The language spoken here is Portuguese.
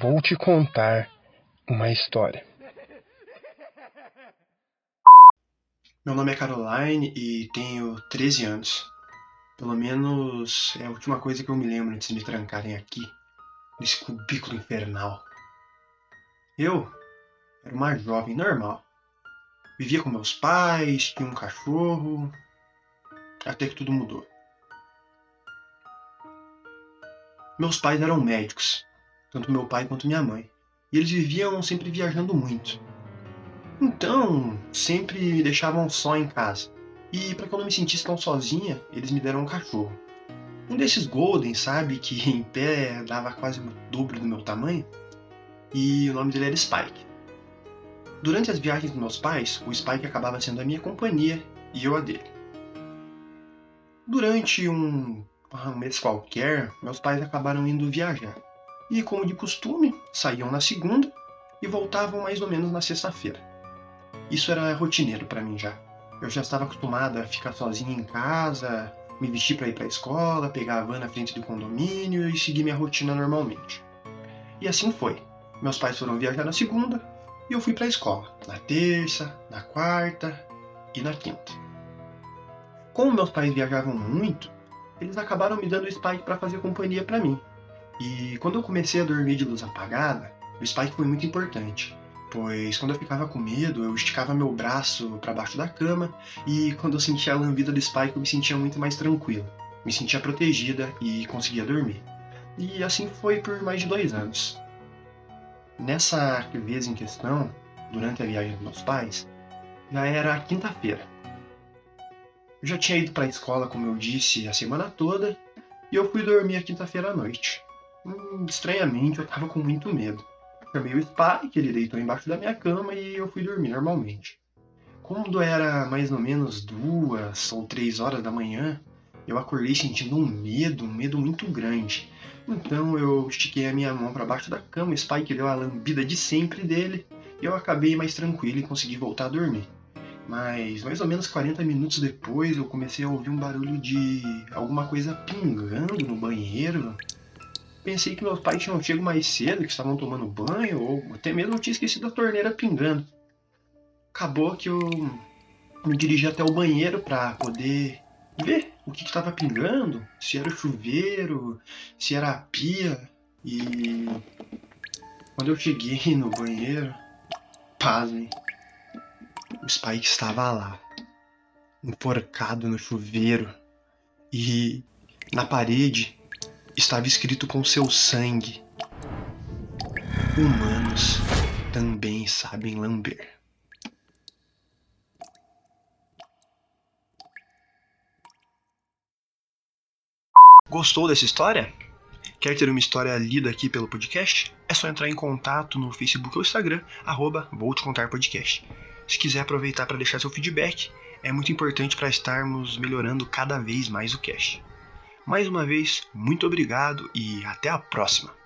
Vou te contar uma história. Meu nome é Caroline e tenho 13 anos. Pelo menos é a última coisa que eu me lembro antes de me trancarem aqui, nesse cubículo infernal. Eu era uma jovem normal. Vivia com meus pais, tinha um cachorro, até que tudo mudou. Meus pais eram médicos, tanto meu pai quanto minha mãe, e eles viviam sempre viajando muito. Então, sempre me deixavam só em casa. E para que eu não me sentisse tão sozinha, eles me deram um cachorro. Um desses Golden, sabe, que em pé dava quase o dobro do meu tamanho, e o nome dele era Spike. Durante as viagens dos meus pais, o Spike acabava sendo a minha companhia e eu a dele. Durante um um mês qualquer, meus pais acabaram indo viajar. E, como de costume, saíam na segunda e voltavam mais ou menos na sexta-feira. Isso era rotineiro para mim já. Eu já estava acostumado a ficar sozinho em casa, me vestir para ir para a escola, pegar a van na frente do condomínio e seguir minha rotina normalmente. E assim foi. Meus pais foram viajar na segunda e eu fui para a escola, na terça, na quarta e na quinta. Como meus pais viajavam muito, eles acabaram me dando o Spike para fazer companhia para mim. E quando eu comecei a dormir de luz apagada, o Spike foi muito importante, pois quando eu ficava com medo, eu esticava meu braço para baixo da cama e quando eu sentia a lambida do Spike, eu me sentia muito mais tranquilo, me sentia protegida e conseguia dormir. E assim foi por mais de dois anos. Nessa vez em questão, durante a viagem dos meus pais, já era quinta-feira. Eu já tinha ido para a escola, como eu disse, a semana toda, e eu fui dormir a quinta-feira à noite. Hum, estranhamente, eu estava com muito medo. Chamei o Spike, ele deitou embaixo da minha cama e eu fui dormir normalmente. Quando era mais ou menos duas ou três horas da manhã, eu acordei sentindo um medo, um medo muito grande. Então eu estiquei a minha mão para baixo da cama, o Spike deu a lambida de sempre dele, e eu acabei mais tranquilo e consegui voltar a dormir. Mas mais ou menos 40 minutos depois eu comecei a ouvir um barulho de alguma coisa pingando no banheiro. Pensei que meus pais tinham chego mais cedo, que estavam tomando banho, ou até mesmo eu tinha esquecido a torneira pingando. Acabou que eu me dirigi até o banheiro para poder ver o que estava pingando, se era o chuveiro, se era a pia. E quando eu cheguei no banheiro, pasmem, o Spike estava lá, enforcado no chuveiro, e na parede estava escrito com seu sangue: Humanos também sabem lamber. Gostou dessa história? Quer ter uma história lida aqui pelo podcast? É só entrar em contato no Facebook ou Instagram, arroba Vou Te Contar Podcast. Se quiser aproveitar para deixar seu feedback, é muito importante para estarmos melhorando cada vez mais o cast. Mais uma vez, muito obrigado e até a próxima!